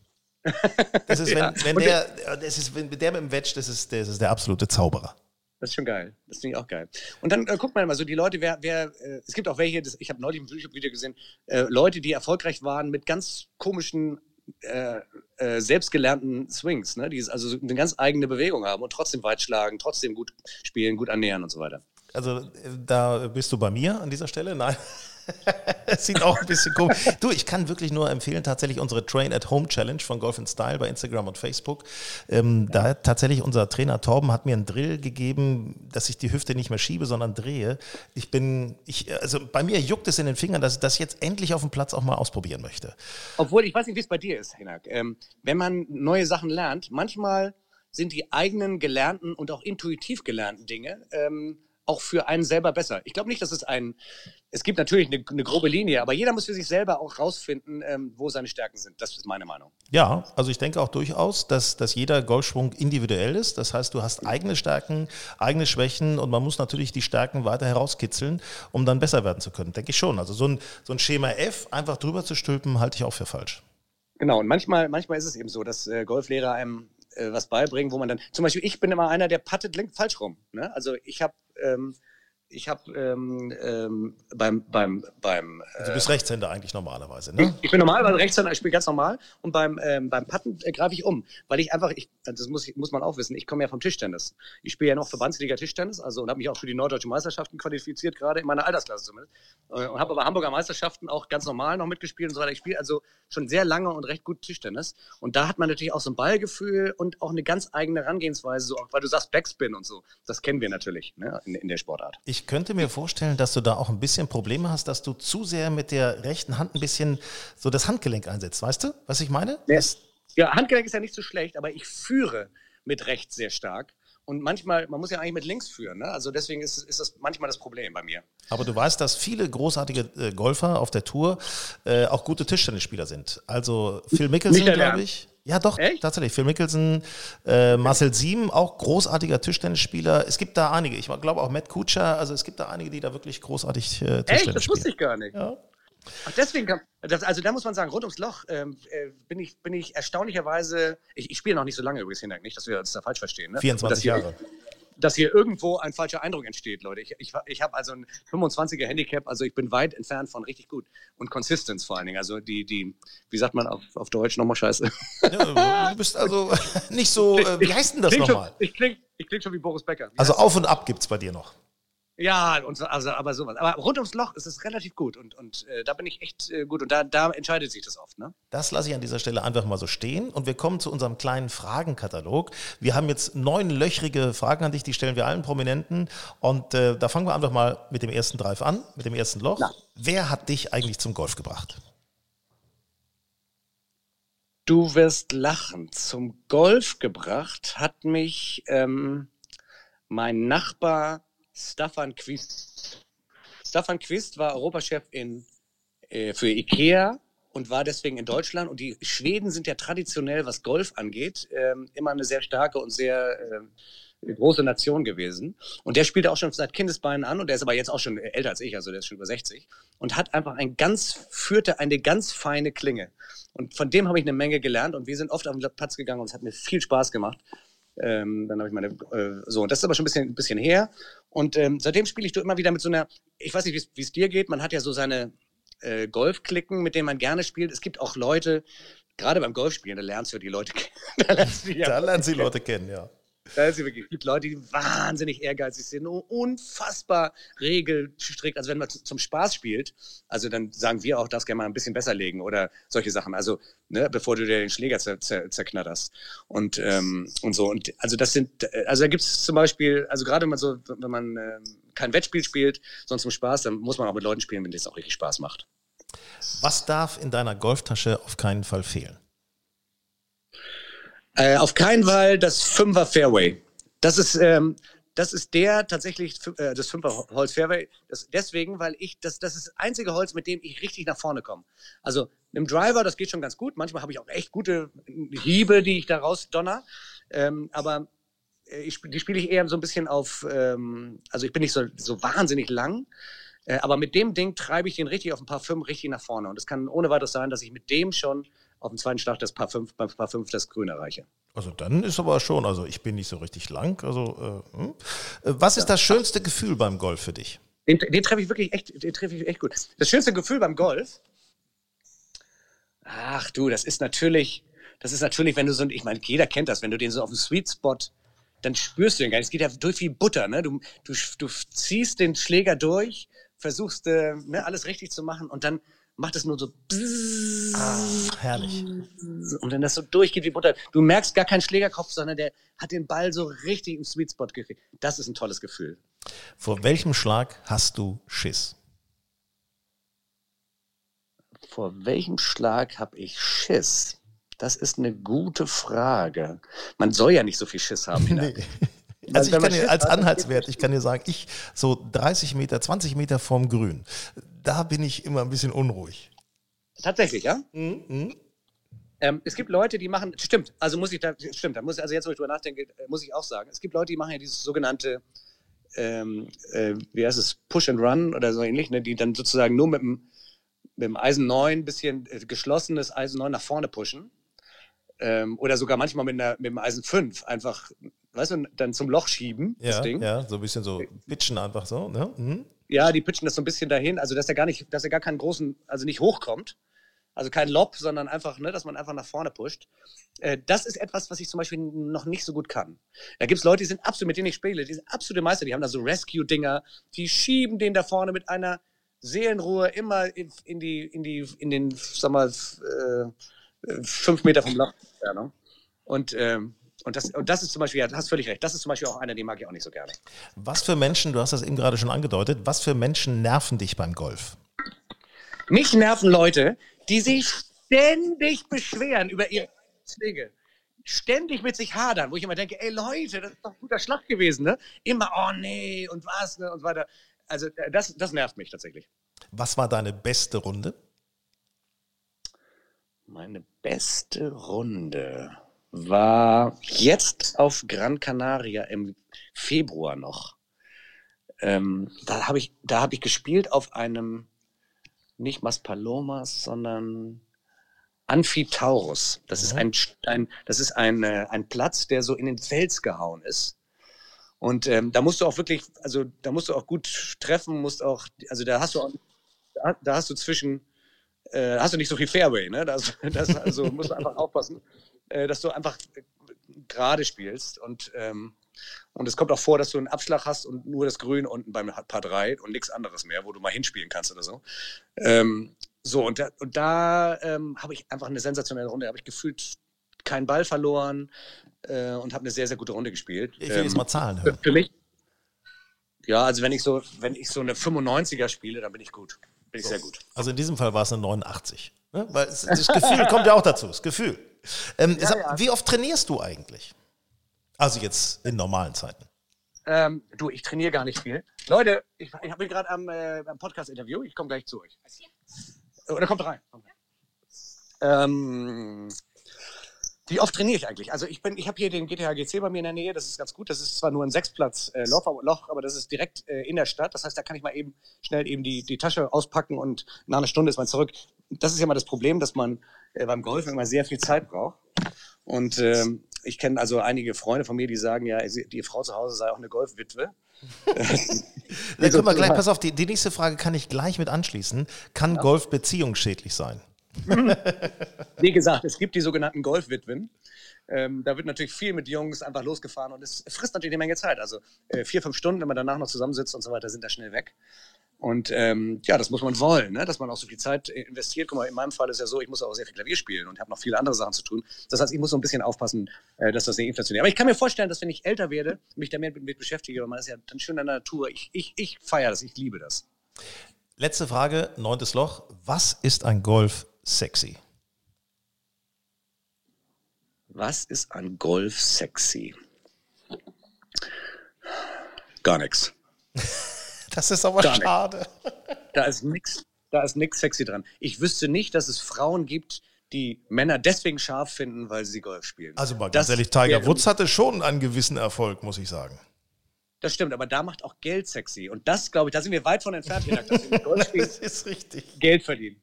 Das ist, wenn, ja. wenn der, das ist, wenn der mit dem Wedge, das ist, das ist der absolute Zauberer. Das ist schon geil. Das finde ich auch geil. Und dann äh, guckt man mal so, die Leute, wer, wer äh, es gibt auch welche, das, ich habe neulich ein YouTube-Video gesehen, äh, Leute, die erfolgreich waren mit ganz komischen, äh, äh, selbstgelernten Swings, ne? die also eine ganz eigene Bewegung haben und trotzdem weit schlagen, trotzdem gut spielen, gut annähern und so weiter. Also äh, da bist du bei mir an dieser Stelle? Nein. Sieht auch ein bisschen komisch. Du, ich kann wirklich nur empfehlen, tatsächlich unsere Train at Home Challenge von Golf Style bei Instagram und Facebook. Ähm, da tatsächlich unser Trainer Torben hat mir einen Drill gegeben, dass ich die Hüfte nicht mehr schiebe, sondern drehe. Ich bin, ich, also bei mir juckt es in den Fingern, dass ich das jetzt endlich auf dem Platz auch mal ausprobieren möchte. Obwohl, ich weiß nicht, wie es bei dir ist, Hinak. Ähm, wenn man neue Sachen lernt, manchmal sind die eigenen gelernten und auch intuitiv gelernten Dinge ähm, auch für einen selber besser. Ich glaube nicht, dass es ein, es gibt natürlich eine, eine, grobe Linie, aber jeder muss für sich selber auch rausfinden, ähm, wo seine Stärken sind. Das ist meine Meinung. Ja, also ich denke auch durchaus, dass, dass jeder Golfschwung individuell ist. Das heißt, du hast eigene Stärken, eigene Schwächen und man muss natürlich die Stärken weiter herauskitzeln, um dann besser werden zu können. Denke ich schon. Also so ein, so ein Schema F einfach drüber zu stülpen, halte ich auch für falsch. Genau, und manchmal, manchmal ist es eben so, dass äh, Golflehrer einem äh, was beibringen, wo man dann, zum Beispiel, ich bin immer einer, der pattet falsch rum. Ne? Also ich habe ähm, ich habe ähm, ähm, beim, beim, beim äh, Du bist Rechtshänder eigentlich normalerweise, ne? Ich, ich bin normalerweise Rechtshänder, ich spiele ganz normal und beim, ähm, beim Patten äh, greife ich um, weil ich einfach, ich, das muss, muss man auch wissen, ich komme ja vom Tischtennis. Ich spiele ja noch Verbandsliga Tischtennis, also und habe mich auch für die Norddeutsche Meisterschaften qualifiziert, gerade in meiner Altersklasse zumindest. Äh, und habe aber Hamburger Meisterschaften auch ganz normal noch mitgespielt und so weiter. Ich spiele also schon sehr lange und recht gut Tischtennis. Und da hat man natürlich auch so ein Ballgefühl und auch eine ganz eigene Herangehensweise, so, weil du sagst Backspin und so. Das kennen wir natürlich ne, in, in der Sportart. Ich ich könnte mir vorstellen, dass du da auch ein bisschen Probleme hast, dass du zu sehr mit der rechten Hand ein bisschen so das Handgelenk einsetzt. Weißt du, was ich meine? Ja, ja Handgelenk ist ja nicht so schlecht, aber ich führe mit rechts sehr stark. Und manchmal, man muss ja eigentlich mit links führen. Ne? Also deswegen ist, ist das manchmal das Problem bei mir. Aber du weißt, dass viele großartige äh, Golfer auf der Tour äh, auch gute Tischtennisspieler sind. Also Phil Mickelson, glaube ich. Ja, doch, Echt? tatsächlich. Phil Mickelson, äh, Marcel Sieben, auch großartiger Tischtennisspieler. Es gibt da einige. Ich glaube auch Matt Kutscher. Also es gibt da einige, die da wirklich großartig äh, Tischtennis Echt? Das wusste ich gar nicht. Ja. Ach, deswegen kam, das, also da muss man sagen, rund ums Loch ähm, äh, bin, ich, bin ich erstaunlicherweise, ich, ich spiele noch nicht so lange übrigens hinterher, nicht, dass wir uns da falsch verstehen. Ne? 24 Jahre dass hier irgendwo ein falscher Eindruck entsteht, Leute. Ich, ich, ich habe also ein 25er Handicap, also ich bin weit entfernt von richtig gut. Und Consistenz vor allen Dingen. Also die, die wie sagt man auf, auf Deutsch nochmal scheiße? Ja, du bist also nicht so, äh, wie heißt denn das nochmal? Ich klinge ich kling schon wie Boris Becker. Wie also auf und ab gibt es bei dir noch. Ja, und so, also, aber sowas. Aber rund ums Loch ist es relativ gut und, und äh, da bin ich echt äh, gut und da, da entscheidet sich das oft. Ne? Das lasse ich an dieser Stelle einfach mal so stehen und wir kommen zu unserem kleinen Fragenkatalog. Wir haben jetzt neun löchrige Fragen an dich, die stellen wir allen Prominenten und äh, da fangen wir einfach mal mit dem ersten Drive an, mit dem ersten Loch. Na. Wer hat dich eigentlich zum Golf gebracht? Du wirst lachen. Zum Golf gebracht hat mich ähm, mein Nachbar Staffan Quist. Staffan Quist war Europachef in, äh, für Ikea und war deswegen in Deutschland. Und die Schweden sind ja traditionell, was Golf angeht, ähm, immer eine sehr starke und sehr ähm, große Nation gewesen. Und der spielte auch schon seit Kindesbeinen an und der ist aber jetzt auch schon älter als ich, also der ist schon über 60 und hat einfach ein ganz, führte eine ganz feine Klinge. Und von dem habe ich eine Menge gelernt und wir sind oft auf den Platz gegangen und es hat mir viel Spaß gemacht. Ähm, dann habe ich meine, äh, so, und das ist aber schon ein bisschen, ein bisschen her. Und ähm, seitdem spiele ich immer wieder mit so einer, ich weiß nicht, wie es dir geht, man hat ja so seine äh, Golfklicken, mit denen man gerne spielt. Es gibt auch Leute, gerade beim Golfspielen, da lernst du die Leute kennen. da lernst du ja da lernst du die Leute kennen, ja. Da ist wirklich, es gibt Leute, die wahnsinnig ehrgeizig sind, unfassbar regelstrikt. Also wenn man zum Spaß spielt, also dann sagen wir auch, das gerne mal ein bisschen besser legen oder solche Sachen. Also ne, bevor du dir den Schläger zer, zer, zerknatterst und ähm, und so. Und also das sind, also da gibt es zum Beispiel, also gerade wenn man so, wenn man ähm, kein Wettspiel spielt, sondern zum Spaß, dann muss man auch mit Leuten spielen, wenn das auch richtig Spaß macht. Was darf in deiner Golftasche auf keinen Fall fehlen? Äh, auf keinen Fall das Fünfer Fairway. Das ist, ähm, das ist der tatsächlich, äh, das Fünfer Holz Fairway. Das, deswegen, weil ich, das, das ist das einzige Holz, mit dem ich richtig nach vorne komme. Also dem Driver, das geht schon ganz gut. Manchmal habe ich auch echt gute Hiebe, die ich da raus donner. Ähm, aber äh, ich, die spiele ich eher so ein bisschen auf, ähm, also ich bin nicht so, so wahnsinnig lang. Äh, aber mit dem Ding treibe ich den richtig auf ein paar Fünf richtig nach vorne. Und es kann ohne weiteres sein, dass ich mit dem schon auf dem zweiten Schlag das Paar 5, beim Paar 5 das Grün erreiche. Also dann ist aber schon, also ich bin nicht so richtig lang. Also äh, hm. Äh, was ist das schönste Gefühl beim Golf für dich? Den, den treffe ich wirklich echt, den treffe ich echt gut. Das schönste Gefühl beim Golf, ach du, das ist natürlich, das ist natürlich, wenn du so, ich meine, jeder kennt das, wenn du den so auf dem Sweet Spot dann spürst du den gar nicht. Es geht ja durch wie Butter. Ne? Du, du, du ziehst den Schläger durch, versuchst äh, ne, alles richtig zu machen und dann macht es nur so. Ah, herrlich. Und wenn das so durchgeht wie Butter, du merkst gar keinen Schlägerkopf, sondern der hat den Ball so richtig im Sweet Spot gekriegt. Das ist ein tolles Gefühl. Vor welchem Schlag hast du Schiss? Vor welchem Schlag habe ich Schiss? Das ist eine gute Frage. Man soll ja nicht so viel Schiss haben. nee. Also ich kann dir als Anhaltswert, ich kann dir sagen, ich so 30 Meter, 20 Meter vorm Grün, da bin ich immer ein bisschen unruhig. Tatsächlich, ja? Mhm. mhm. Ähm, es gibt Leute, die machen, stimmt, also muss ich da, stimmt, da muss, also jetzt, wo ich drüber nachdenke, äh, muss ich auch sagen, es gibt Leute, die machen ja dieses sogenannte, ähm, äh, wie heißt es, Push and Run oder so ähnlich, ne, die dann sozusagen nur mit dem, mit dem Eisen 9 ein bisschen äh, geschlossenes Eisen 9 nach vorne pushen. Ähm, oder sogar manchmal mit, einer, mit dem Eisen 5 einfach weißt du, dann zum Loch schieben, ja, das Ding. Ja, so ein bisschen so pitchen einfach so, ne? Mhm. Ja, die pitchen das so ein bisschen dahin, also dass er gar nicht, dass er gar keinen großen, also nicht hochkommt. Also kein Lob, sondern einfach, ne, dass man einfach nach vorne pusht. Äh, das ist etwas, was ich zum Beispiel noch nicht so gut kann. Da gibt es Leute, die sind absolut, mit denen ich spiele, die sind absolute Meister, die haben da so Rescue-Dinger, die schieben den da vorne mit einer Seelenruhe immer in, die, in die, in den, sag mal, äh, fünf Meter vom Loch. Ne? Und ähm, und das, und das ist zum Beispiel, ja, du hast völlig recht, das ist zum Beispiel auch einer, den mag ich auch nicht so gerne. Was für Menschen, du hast das eben gerade schon angedeutet, was für Menschen nerven dich beim Golf? Mich nerven Leute, die sich ständig beschweren über ihre Schläge. Ständig mit sich hadern, wo ich immer denke, ey Leute, das ist doch ein guter Schlag gewesen, ne? Immer, oh nee, und was, ne? Und so weiter. Also das, das nervt mich tatsächlich. Was war deine beste Runde? Meine beste Runde war jetzt auf Gran Canaria im Februar noch. Ähm, da habe ich, da habe ich gespielt auf einem nicht Maspalomas, sondern Amphitaurus. Das ist ein, ein das ist ein, äh, ein Platz, der so in den Fels gehauen ist. Und ähm, da musst du auch wirklich, also da musst du auch gut treffen, musst auch, also da hast du auch, da, da hast du zwischen, äh, hast du nicht so viel Fairway, ne? Das, das also musst du einfach aufpassen äh, dass du einfach äh, gerade spielst. Und, ähm, und es kommt auch vor, dass du einen Abschlag hast und nur das Grün unten beim Paar 3 und nichts anderes mehr, wo du mal hinspielen kannst oder so. Ähm, so, und da, und da ähm, habe ich einfach eine sensationelle Runde. Da habe ich gefühlt keinen Ball verloren äh, und habe eine sehr, sehr gute Runde gespielt. Ich will jetzt ähm, mal Zahlen hören. Für, mich, ja, also wenn ich so, wenn ich so eine 95er spiele, dann bin ich gut. Bin ich so. sehr gut. Also in diesem Fall war es eine 89. Ne? Weil das Gefühl kommt ja auch dazu, das Gefühl. Ähm, sag, Wie oft trainierst du eigentlich? Also jetzt in normalen Zeiten. Ähm, du, ich trainiere gar nicht viel. Leute, ich, ich bin gerade am, äh, am Podcast-Interview. Ich komme gleich zu euch. Oder kommt rein. Rein. Ähm, wie oft trainiere ich eigentlich? Also ich bin, ich habe hier den GTA GC bei mir in der Nähe, das ist ganz gut. Das ist zwar nur ein Sechsplatz äh, Loch, aber das ist direkt äh, in der Stadt. Das heißt, da kann ich mal eben schnell eben die, die Tasche auspacken und nach einer Stunde ist man zurück. Das ist ja mal das Problem, dass man äh, beim Golfen immer sehr viel Zeit braucht. Und ähm, ich kenne also einige Freunde von mir, die sagen, ja, die Frau zu Hause sei auch eine Golfwitwe. da können wir gleich, pass auf, die, die nächste Frage kann ich gleich mit anschließen. Kann ja. Golf beziehungsschädlich sein? Wie gesagt, es gibt die sogenannten Golfwitwen. Ähm, da wird natürlich viel mit Jungs einfach losgefahren und es frisst natürlich eine Menge Zeit. Also äh, vier, fünf Stunden, wenn man danach noch zusammensitzt und so weiter, sind da schnell weg. Und ähm, ja, das muss man wollen, ne? dass man auch so viel Zeit investiert. Guck mal, in meinem Fall ist ja so, ich muss auch sehr viel Klavier spielen und habe noch viele andere Sachen zu tun. Das heißt, ich muss so ein bisschen aufpassen, äh, dass das nicht inflationär Aber ich kann mir vorstellen, dass wenn ich älter werde, mich damit mit, mit beschäftige, weil man ist ja dann schön in der Natur. Ich, ich, ich feiere das, ich liebe das. Letzte Frage, neuntes Loch. Was ist ein Golf sexy? Was ist an Golf sexy? Gar nichts. Das ist aber Gar schade. Nicht. Da ist nichts da ist nix sexy dran. Ich wüsste nicht, dass es Frauen gibt, die Männer deswegen scharf finden, weil sie Golf spielen. Also mal ganz das ehrlich, Tiger Woods hatte schon einen gewissen Erfolg, muss ich sagen. Das stimmt, aber da macht auch Geld sexy. Und das, glaube ich, da sind wir weit von entfernt, dass wir Golf spielen, das ist richtig. Geld verdienen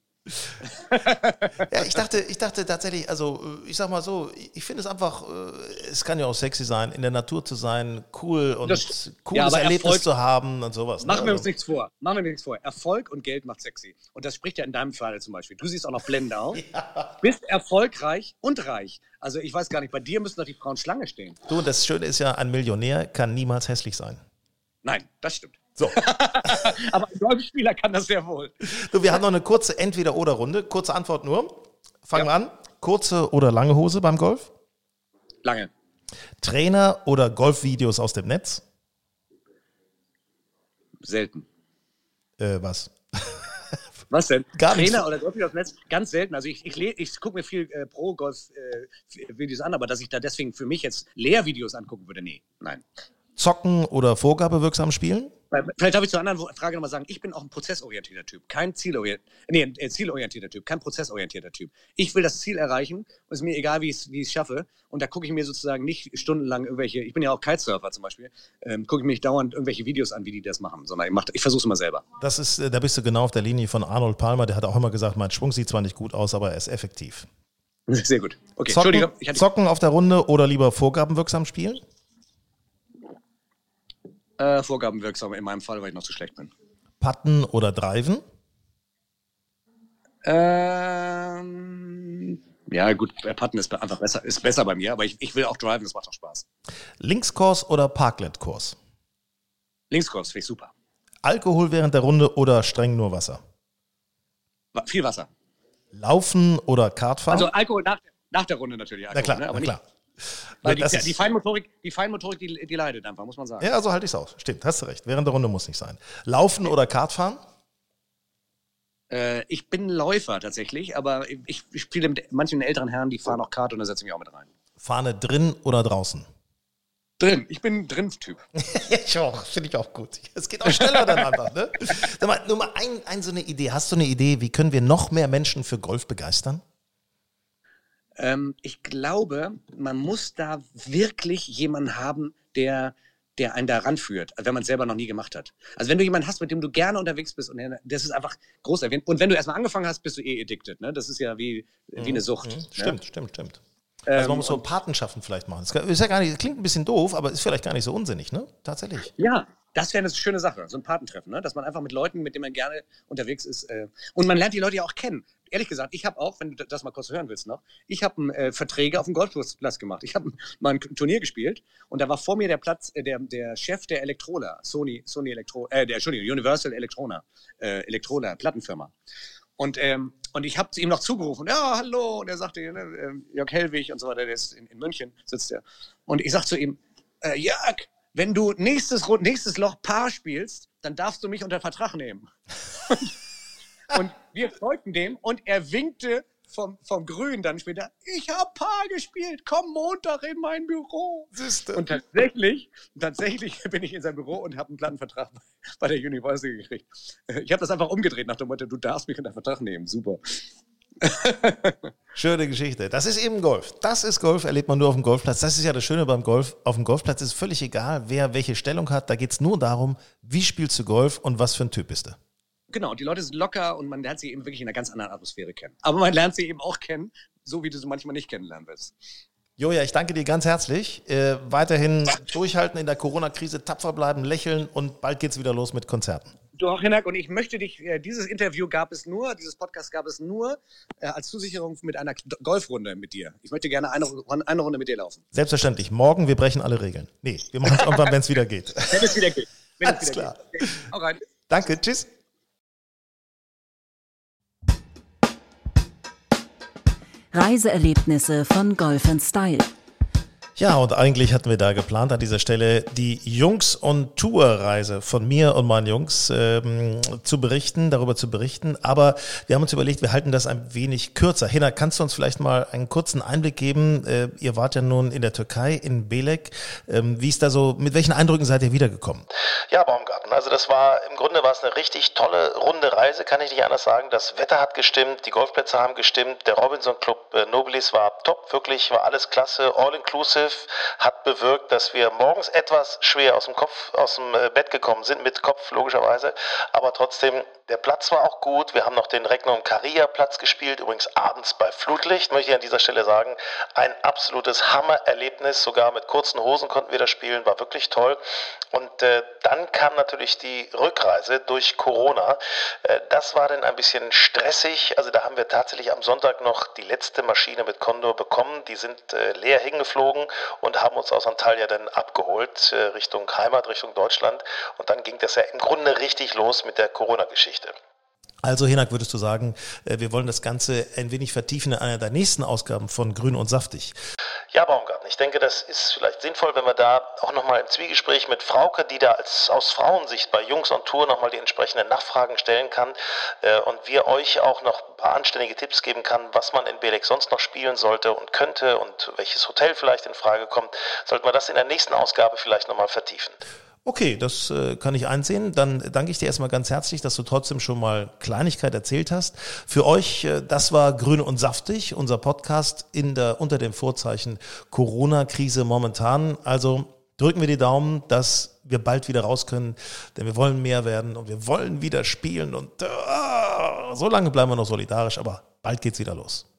ja, ich dachte, ich dachte tatsächlich, also äh, ich sag mal so, ich finde es einfach, äh, es kann ja auch sexy sein, in der Natur zu sein, cool und das, cooles ja, Erlebnis Erfolg, zu haben und sowas. Ne? Machen ne? wir uns also nichts vor. Machen wir nichts vor. Erfolg und Geld macht sexy. Und das spricht ja in deinem Fall zum Beispiel. Du siehst auch noch blendend aus. ja. Bist erfolgreich und reich. Also ich weiß gar nicht, bei dir müssen doch die Frauen Schlange stehen. Du, das Schöne ist ja, ein Millionär kann niemals hässlich sein. Nein, das stimmt. So. Aber ein Golfspieler kann das sehr wohl. Du, wir haben noch eine kurze Entweder-Oder-Runde. Kurze Antwort nur. Fangen ja. wir an. Kurze oder lange Hose beim Golf? Lange. Trainer oder Golfvideos aus dem Netz? Selten. Äh, was? Was denn? Gar Trainer nicht. oder Golfvideos aus dem Netz? Ganz selten. Also ich, ich, ich gucke mir viel äh, Pro-Golf-Videos äh, an, aber dass ich da deswegen für mich jetzt Lehrvideos angucken würde, nee, nein. Zocken oder vorgabewirksam spielen? Vielleicht darf ich zur anderen Frage nochmal sagen, ich bin auch ein prozessorientierter Typ, kein zielorientierter, nee, ein äh, zielorientierter Typ, kein prozessorientierter Typ. Ich will das Ziel erreichen und es ist mir egal, wie ich es schaffe. Und da gucke ich mir sozusagen nicht stundenlang irgendwelche, ich bin ja auch Kitesurfer zum Beispiel, ähm, gucke ich mir nicht dauernd irgendwelche Videos an, wie die das machen, sondern ich, ich versuche es immer selber. Das ist, äh, da bist du genau auf der Linie von Arnold Palmer, der hat auch immer gesagt, mein Schwung sieht zwar nicht gut aus, aber er ist effektiv. Sehr gut. Okay, Zocken, Zocken auf der Runde oder lieber vorgabenwirksam spielen? Äh, vorgabenwirksam in meinem Fall, weil ich noch zu schlecht bin. Putten oder Driven? Ähm, ja, gut, Putten ist einfach besser, ist besser bei mir, aber ich, ich will auch driven, das macht auch Spaß. Linkskurs oder Parklet-Kurs? Linkskurs, finde ich super. Alkohol während der Runde oder streng nur Wasser? Viel Wasser. Laufen oder Kartfahren? Also Alkohol nach, nach der Runde natürlich. Alkohol, na klar, ne? na klar. Weil die, die, Feinmotorik, die, Feinmotorik die, die, leidet einfach, muss man sagen. Ja, so halte ich es aus. Stimmt, hast du recht. Während der Runde muss nicht sein. Laufen oder Kartfahren? Äh, ich bin Läufer tatsächlich, aber ich, ich spiele mit manchen älteren Herren, die fahren auch Kart und da setze ich mich auch mit rein. Fahne drin oder draußen? Drin. Ich bin ein Drin-Typ. ich auch. Finde ich auch gut. Es geht auch schneller dann einfach. Ne? Sag mal, nur mal ein, ein, so eine Idee. Hast du eine Idee, wie können wir noch mehr Menschen für Golf begeistern? Ähm, ich glaube, man muss da wirklich jemanden haben, der der einen da ranführt, wenn man es selber noch nie gemacht hat. Also wenn du jemanden hast, mit dem du gerne unterwegs bist und das ist einfach groß erwähnt. Und wenn du erstmal angefangen hast, bist du eh addicted. Ne? Das ist ja wie, wie eine mhm. Sucht. Mhm. Stimmt, ne? stimmt, stimmt. Also man ähm, muss so Patenschaften vielleicht machen. Das ist ja gar nicht, klingt ein bisschen doof, aber ist vielleicht gar nicht so unsinnig, ne? Tatsächlich. Ja, das wäre eine schöne Sache, so ein Patentreffen, ne? dass man einfach mit Leuten, mit denen man gerne unterwegs ist. Äh, und man lernt die Leute ja auch kennen. Ehrlich gesagt, ich habe auch, wenn du das mal kurz hören willst noch, ich habe äh, Verträge auf dem Golfplatz gemacht. Ich habe mal ein Turnier gespielt und da war vor mir der Platz, äh, der, der Chef der Elektrola, Sony, Sony Elektro, äh, der, Entschuldigung, Universal Electrona, äh, Elektrola, Plattenfirma. Und, ähm, und ich habe ihm noch zugerufen, ja, hallo. Und er sagte, ne, äh, Jörg Hellwig und so weiter, der ist in, in München, sitzt er. Und ich sag zu ihm, äh, Jörg, wenn du nächstes, nächstes Loch Paar spielst, dann darfst du mich unter Vertrag nehmen. und wir folgten dem und er winkte vom, vom Grün dann später, ich habe Paar gespielt, komm Montag in mein Büro. Siehste. Und tatsächlich, tatsächlich bin ich in sein Büro und habe einen Plattenvertrag bei der University gekriegt. Ich habe das einfach umgedreht nach dem Motto, du darfst mich unter Vertrag nehmen. Super. Schöne Geschichte. Das ist eben Golf. Das ist Golf, erlebt man nur auf dem Golfplatz. Das ist ja das Schöne beim Golf. Auf dem Golfplatz ist völlig egal, wer welche Stellung hat. Da geht es nur darum, wie spielst du Golf und was für ein Typ bist du. Genau, die Leute sind locker und man lernt sie eben wirklich in einer ganz anderen Atmosphäre kennen. Aber man lernt sie eben auch kennen, so wie du sie manchmal nicht kennenlernen willst. Joja, ich danke dir ganz herzlich. Äh, weiterhin durchhalten in der Corona-Krise, tapfer bleiben, lächeln und bald geht's wieder los mit Konzerten. Du auch, Hinak, und ich möchte dich, äh, dieses Interview gab es nur, dieses Podcast gab es nur äh, als Zusicherung mit einer Golfrunde mit dir. Ich möchte gerne eine, eine Runde mit dir laufen. Selbstverständlich. Morgen, wir brechen alle Regeln. Nee, wir machen es irgendwann, wenn es wieder geht. Wenn es wieder geht. Wenn Alles es wieder klar. geht. Okay. Danke, tschüss. Reiseerlebnisse von Golf Style. Ja, und eigentlich hatten wir da geplant an dieser Stelle die Jungs- und Tourreise von mir und meinen Jungs ähm, zu berichten, darüber zu berichten. Aber wir haben uns überlegt, wir halten das ein wenig kürzer. Hina, kannst du uns vielleicht mal einen kurzen Einblick geben? Äh, ihr wart ja nun in der Türkei, in Belek. Ähm, wie ist da so, mit welchen Eindrücken seid ihr wiedergekommen? Ja, Baumgarten. Also das war, im Grunde war es eine richtig tolle, runde Reise, kann ich nicht anders sagen. Das Wetter hat gestimmt, die Golfplätze haben gestimmt, der Robinson Club äh, Nobilis war top, wirklich war alles klasse, all inclusive, hat bewirkt, dass wir morgens etwas schwer aus dem Kopf, aus dem äh, Bett gekommen sind, mit Kopf logischerweise, aber trotzdem, der Platz war auch gut. Wir haben noch den Regnum Caria Platz gespielt, übrigens abends bei Flutlicht, möchte ich an dieser Stelle sagen. Ein absolutes Hammererlebnis, sogar mit kurzen Hosen konnten wir das spielen, war wirklich toll. Und äh, dann kam natürlich die Rückreise durch Corona. Äh, das war dann ein bisschen stressig. Also da haben wir tatsächlich am Sonntag noch die letzte Maschine mit Condor bekommen. Die sind äh, leer hingeflogen und haben uns aus Antalya dann abgeholt äh, Richtung Heimat, Richtung Deutschland. Und dann ging das ja im Grunde richtig los mit der Corona-Geschichte. Also, Hinak, würdest du sagen, äh, wir wollen das Ganze ein wenig vertiefen in einer der nächsten Ausgaben von Grün und Saftig? Ja, Baumgarten, ich denke, das ist vielleicht sinnvoll, wenn wir da auch nochmal im Zwiegespräch mit Frauke, die da als aus Frauensicht bei Jungs on Tour nochmal die entsprechenden Nachfragen stellen kann äh, und wir euch auch noch ein paar anständige Tipps geben kann, was man in Belek sonst noch spielen sollte und könnte und welches Hotel vielleicht in Frage kommt, sollten wir das in der nächsten Ausgabe vielleicht nochmal vertiefen. Okay, das äh, kann ich einsehen. Dann danke ich dir erstmal ganz herzlich, dass du trotzdem schon mal Kleinigkeit erzählt hast. Für euch, äh, das war Grün und Saftig, unser Podcast in der, unter dem Vorzeichen Corona-Krise momentan. Also drücken wir die Daumen, dass wir bald wieder raus können, denn wir wollen mehr werden und wir wollen wieder spielen und äh, so lange bleiben wir noch solidarisch, aber bald geht's wieder los.